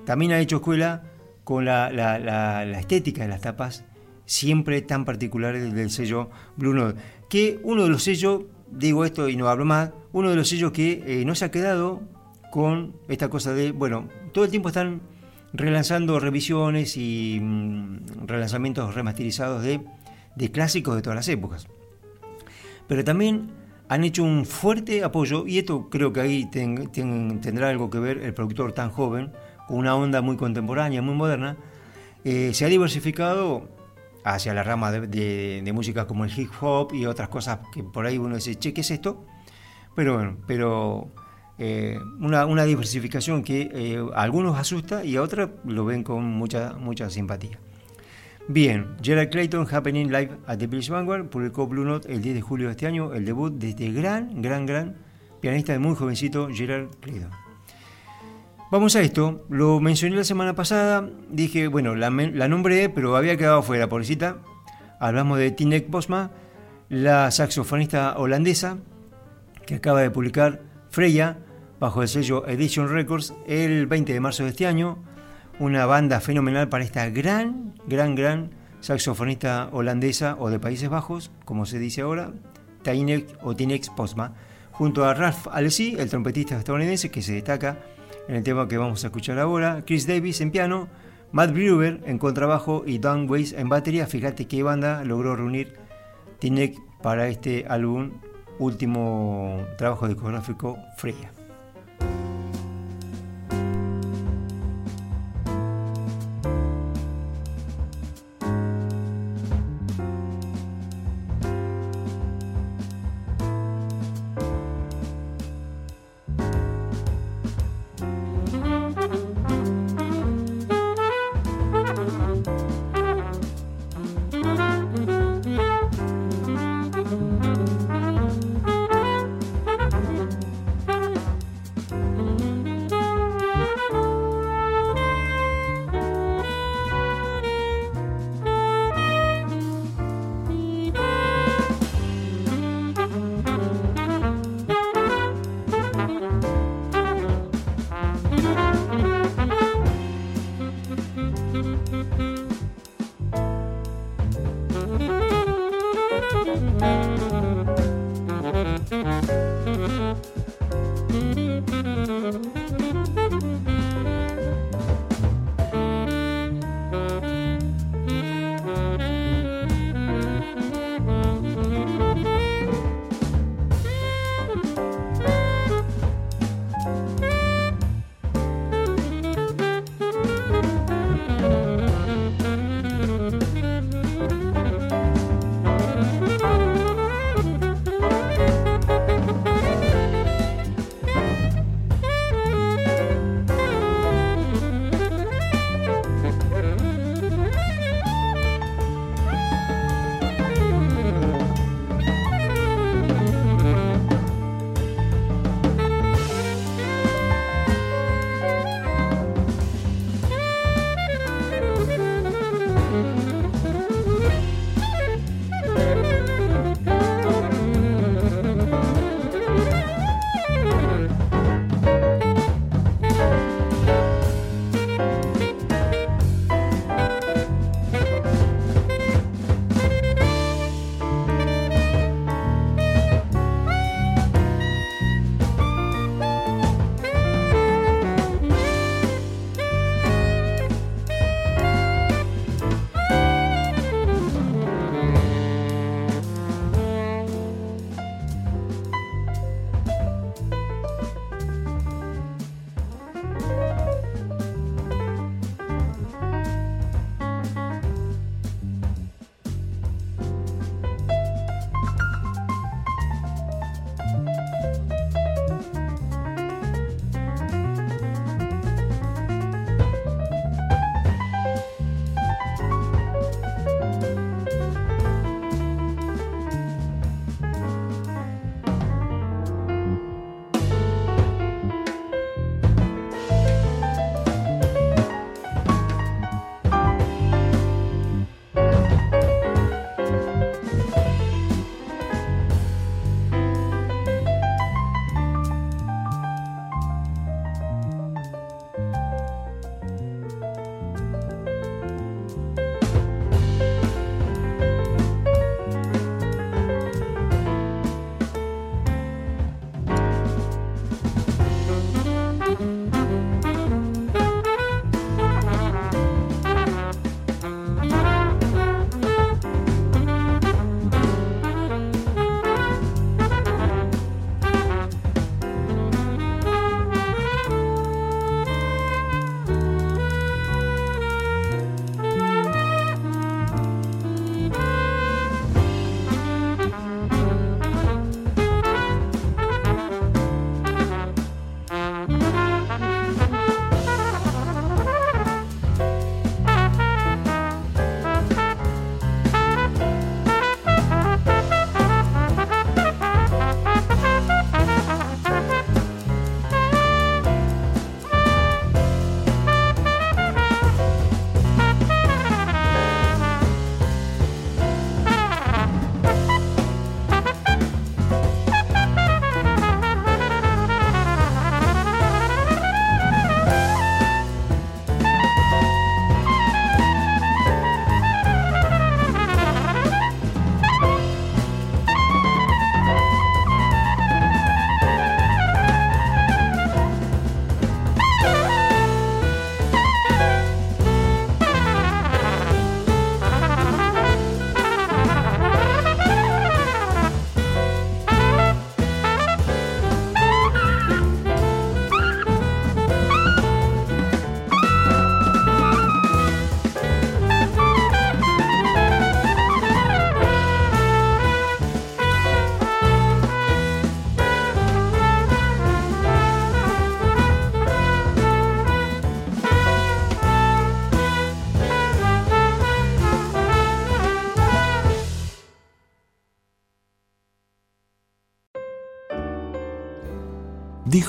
También ha hecho escuela con la, estética de las tapas siempre tan particulares del sello Blue Note. Que uno de los sellos, digo esto y no hablo más, uno de los sellos que eh, no se ha quedado con esta cosa de, bueno, todo el tiempo están relanzando revisiones y mm, relanzamientos remasterizados de, clásicos de todas las épocas. Pero también han hecho un fuerte apoyo, y esto creo que ahí tendrá algo que ver el productor tan joven, una onda muy contemporánea, muy moderna, eh, se ha diversificado hacia la rama de, música como el hip hop y otras cosas que por ahí uno dice, che, ¿qué es esto? Pero bueno, pero eh, una, diversificación que eh, a algunos asusta y a otros lo ven con mucha, mucha simpatía. Bien, Gerald Clayton, Happening Live at the British Vanguard, publicó Blue Note el 10 de julio de este año, el debut de este gran, gran, gran pianista de muy jovencito, Gerald Clayton. Vamos a esto, lo mencioné la semana pasada, dije, bueno, la, nombré, pero había quedado fuera, pobrecita. Hablamos de Tinek Bosma, la saxofonista holandesa, que acaba de publicar Freya, bajo el sello Edition Records, el 20 de marzo de este año. Una banda fenomenal para esta gran, gran, gran saxofonista holandesa o de Países Bajos, como se dice ahora, Tinek o Tinek Bosma, junto a Ralph Alessi, el trompetista estadounidense que se destaca en el tema que vamos a escuchar ahora, Chris Davis en piano, Matt Brewer en contrabajo y Don Weiss en batería. Fíjate qué banda logró reunir Tinek para este álbum, último trabajo discográfico Freya.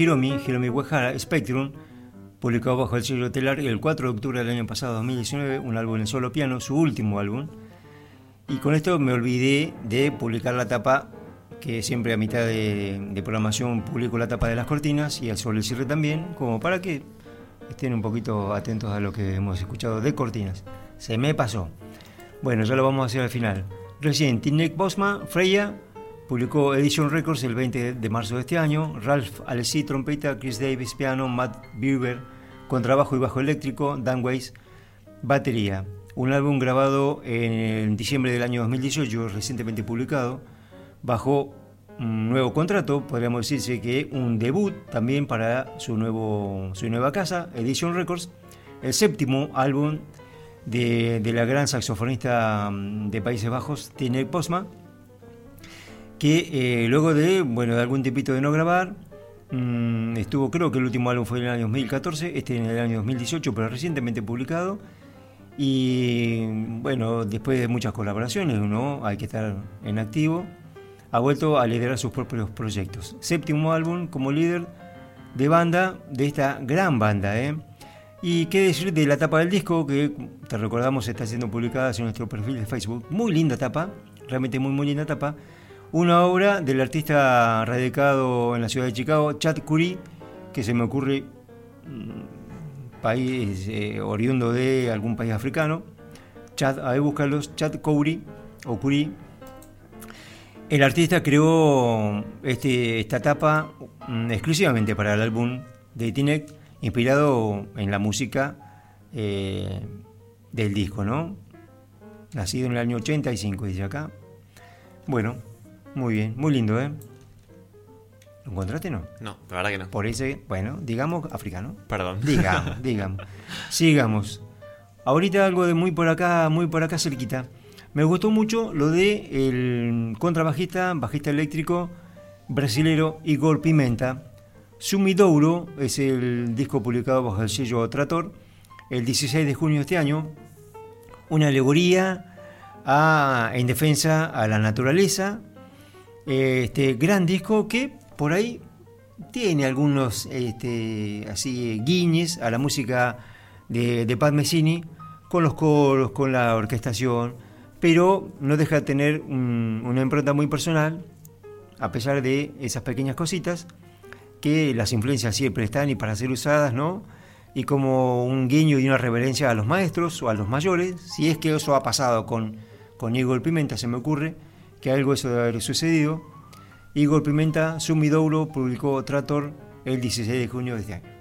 Hiromi, Hiromi Uehara, Spectrum, publicado bajo el sello Telar el 4 de octubre del año pasado, 2019, un álbum en solo piano, su último álbum. Y con esto me olvidé de publicar la tapa, que siempre a mitad de, programación publico la tapa de las cortinas y al sobre el cierre también, como para que estén un poquito atentos a lo que hemos escuchado de cortinas. Se me pasó. Bueno, ya lo vamos a hacer al final. Recién, Tinek Bosma, Freya, Publicó Edition Records el 20 de marzo de este año. Ralph Alessi, trompeta, Chris Davis, piano, Matt Bieber, contrabajo y bajo eléctrico, Dan Weiss, batería. Un álbum grabado en diciembre del año 2018, recientemente publicado, bajo un nuevo contrato, podríamos decirse que un debut también para su, nuevo, su nueva casa, Edition Records, el séptimo álbum de, la gran saxofonista mm, de Países Bajos, Tine Posma, que eh, luego de, bueno, de algún tipito de no grabar, mm, estuvo, creo que el último álbum fue en el año 2014, este en el año 2018, pero recientemente publicado. Y bueno, después de muchas colaboraciones, uno hay que estar en activo, ha vuelto a liderar sus propios proyectos. Séptimo álbum como líder de banda, de esta gran banda, ¿eh? Y qué decir de la tapa del disco, que te recordamos está siendo publicada en nuestro perfil de Facebook. Muy linda tapa, realmente muy, muy linda tapa una obra del artista radicado en la ciudad de Chicago, Chad Curry, que se me ocurre mm, país eh, oriundo de algún país africano. Chad, a ver, buscarlos, Chad Curry o Curry. El artista creó este, esta etapa mm, exclusivamente para el álbum de Tinek, inspirado en la música eh, del disco, ¿no? Nacido en el año 85, dice acá. Bueno, muy bien, muy lindo, ¿eh? ¿Lo encontraste no? No, la verdad que no. Por ese, bueno, digamos africano. Perdón. Digamos, digamos. Sigamos. Ahorita algo de muy por acá, muy por acá cerquita. Me gustó mucho lo de el contrabajista, bajista eléctrico brasilero Igor Pimenta. Sumidouro es el disco publicado bajo el sello Trator el 16 de junio de este año. Una alegoría a, en defensa a la naturaleza, este gran disco que por ahí tiene algunos este, así guiñes a la música de, de Pat Messini, con los coros, con la orquestación, pero no deja de tener una impronta muy personal, a pesar de esas pequeñas cositas, que las influencias siempre están y para ser usadas, ¿no? Y como un guiño y una reverencia a los maestros o a los mayores, si es que eso ha pasado con, con Igor Pimenta, se me ocurre, que algo eso debe haber sucedido. Igor Pimenta, Sumidouro, publicó Trator el 16 de junio de este año.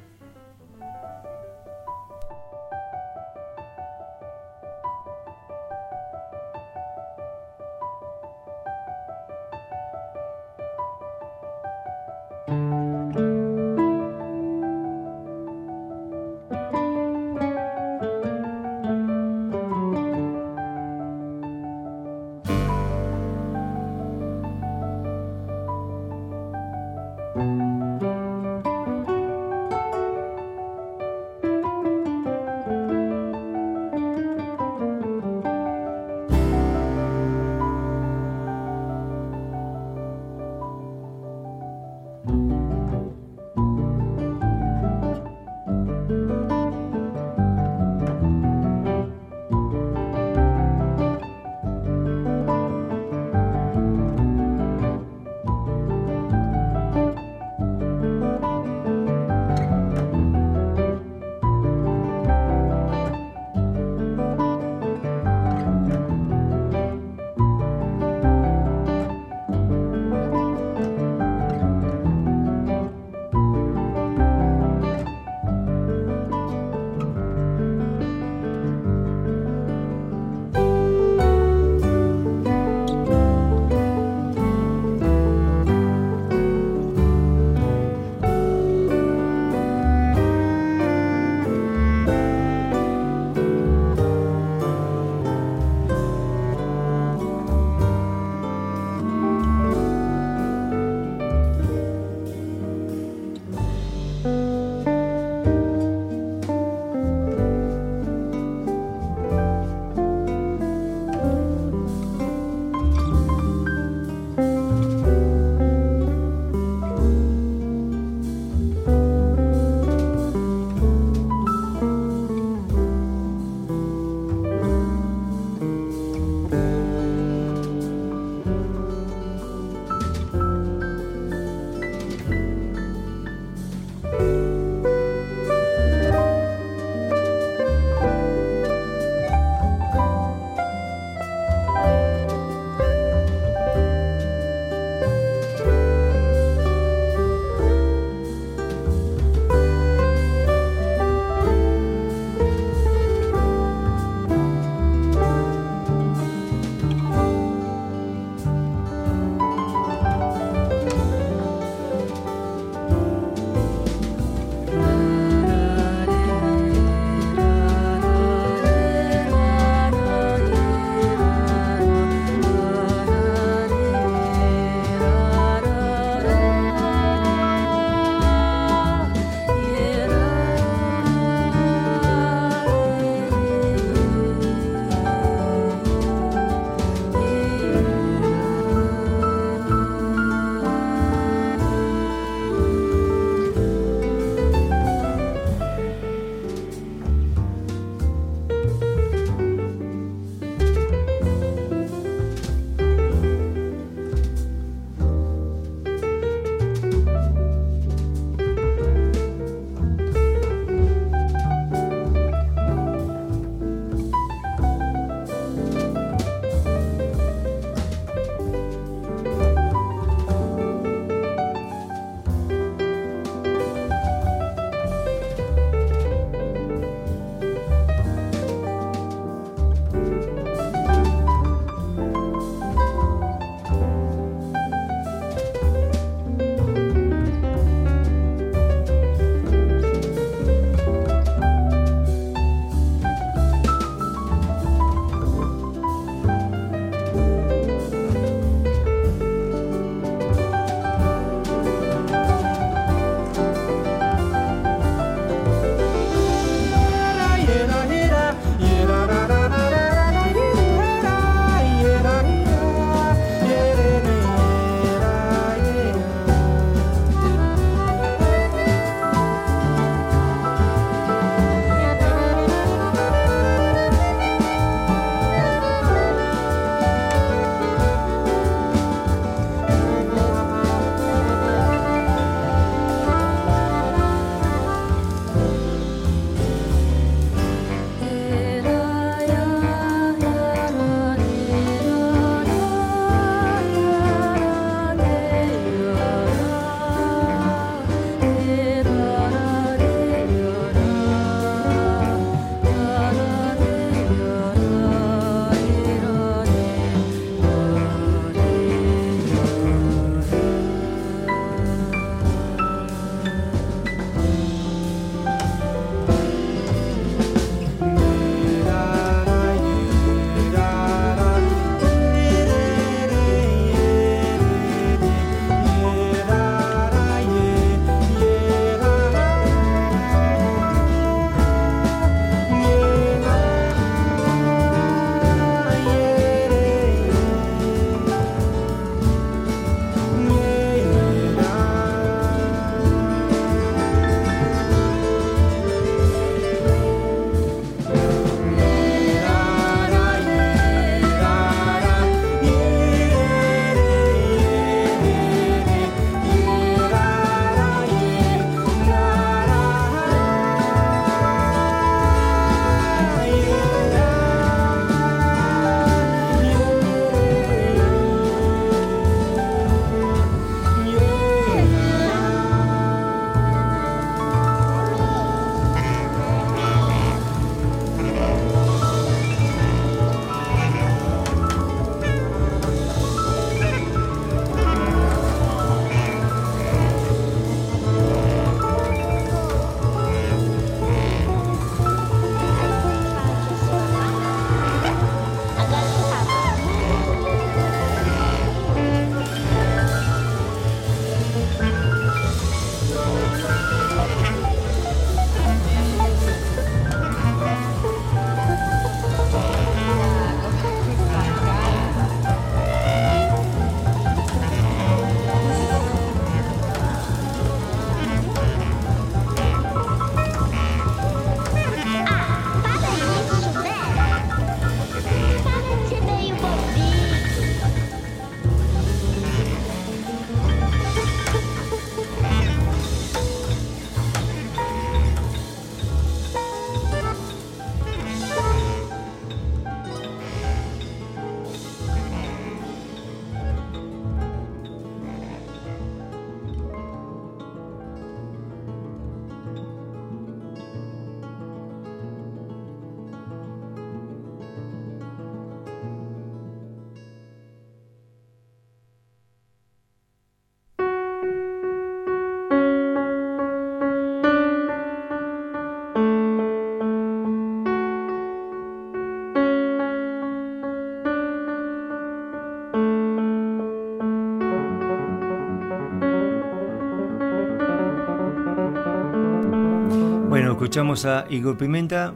Escuchamos a Igor Pimenta,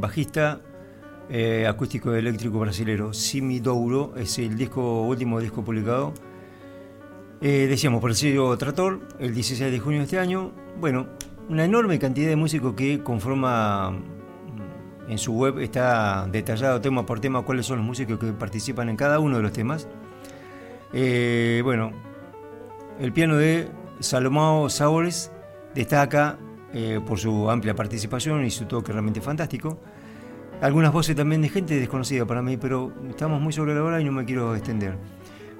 bajista eh, acústico eléctrico brasilero. Simi Douro es el último disco publicado. Eh, decíamos por el sello Trator, el 16 de junio de este año. Bueno, una enorme cantidad de músicos que conforma mm, en su web está detallado tema por tema cuáles son los músicos que participan en cada uno de los temas. Eh, bueno, el piano de Salomao Sabores destaca eh, por su amplia participación y su toque realmente fantástico. Algunas voces también de gente desconocida para mí, pero estamos muy sobre la hora y no me quiero extender.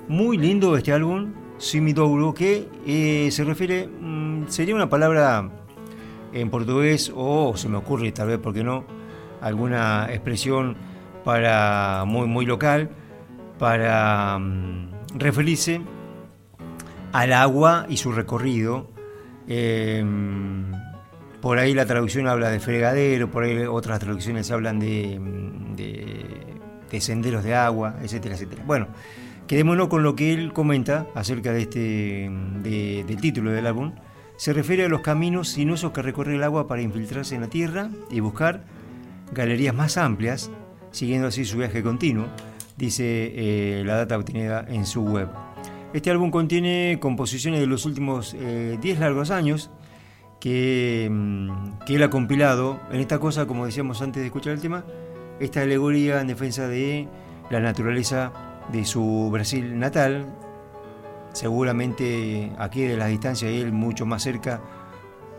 Muy lindo este álbum, Simidouro, que eh, se refiere, mm, sería una palabra en portugués o se me ocurre tal vez, porque no? Alguna expresión para muy, muy local para mm, referirse al agua y su recorrido. Em, por ahí la traducción habla de fregadero, por ahí otras traducciones hablan de, de, senderos de agua, etcétera, etcétera. Bueno, quedémonos con lo que él comenta acerca de este, del título del álbum. Se refiere a los caminos sinuosos que recorre el agua para infiltrarse en la tierra y buscar galerías más amplias, siguiendo así su viaje continuo, dice eh, la data obtenida en su web. Este álbum contiene composiciones de los últimos 10 eh, largos años, Mm, que, él ha compilado en esta cosa, como decíamos antes de escuchar el tema, esta alegoría en defensa de la naturaleza de su Brasil natal, seguramente aquí de la distancia y él mucho más cerca,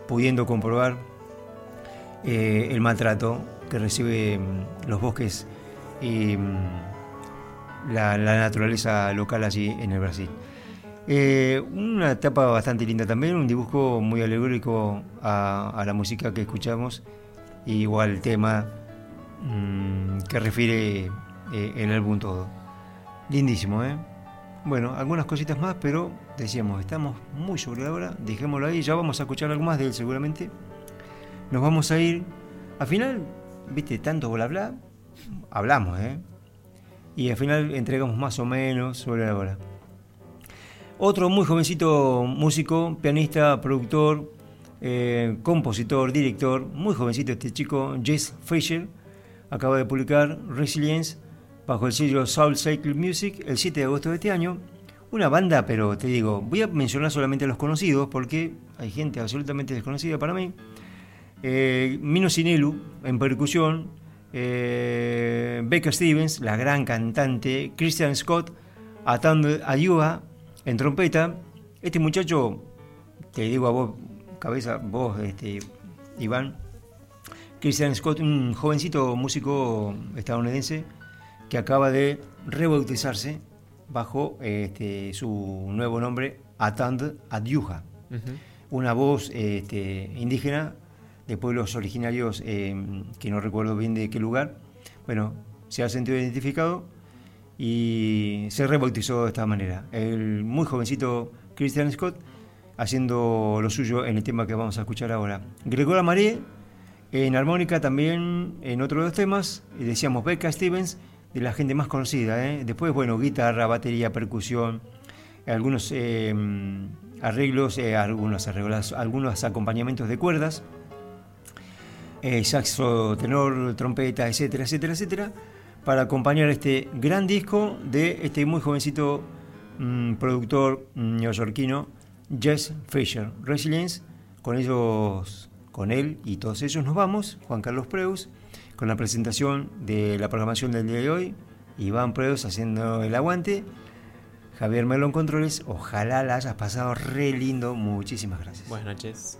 pudiendo comprobar eh, el maltrato que recibe mm, los bosques y mm, la naturaleza local allí en el Brasil. Eh, una etapa bastante linda también, un dibujo muy alegórico a, la música que escuchamos, igual el tema mm, que refiere eh, el álbum todo. Lindísimo, ¿eh? Bueno, algunas cositas más, pero decíamos, estamos muy sobre la hora, dejémoslo ahí, ya vamos a escuchar algo más de él seguramente. Nos vamos a ir, al final, viste, tanto bla bla, hablamos, ¿eh? Y al final entregamos más o menos sobre la hora. Otro muy jovencito músico, pianista, productor, eh, compositor, director, muy jovencito este chico, Jess Fisher, acaba de publicar Resilience bajo el sello Soul Cycle Music el 7 de agosto de este año. Una banda, pero te digo, voy a mencionar solamente a los conocidos porque hay gente absolutamente desconocida para mí. Eh, Mino Sinelu en percusión, eh, Baker Stevens, la gran cantante, Christian Scott, atando ayuda en trompeta, este muchacho, te digo a vos, cabeza, vos, este, Iván, Christian Scott, un jovencito músico estadounidense que acaba de rebautizarse bajo este, su nuevo nombre, Atand Adyuja, una voz este, indígena de pueblos originarios em, que no recuerdo bien de qué lugar. Bueno, se ha sentido identificado y se rebautizó de esta manera. El muy jovencito Christian Scott haciendo lo suyo en el tema que vamos a escuchar ahora. Gregor Amaré en armónica también en otro de los temas, decíamos Becca Stevens, de la gente más conocida. ¿eh? Después, bueno, guitarra, batería, percusión, algunos eh, arreglos, eh, algunos arreglos, algunos acompañamientos de cuerdas, saxo, tenor, trompeta, etcétera, etcétera, etcétera para acompañar este gran disco de este muy jovencito mm, productor mm, neoyorquino Jess Fisher. Resilience, con ellos, con él y todos ellos nos vamos, Juan Carlos Preus, con la presentación de la programación del día de hoy, Iván Preus haciendo el aguante, Javier Melón Controles, ojalá la hayas pasado re lindo, muchísimas gracias. Buenas noches.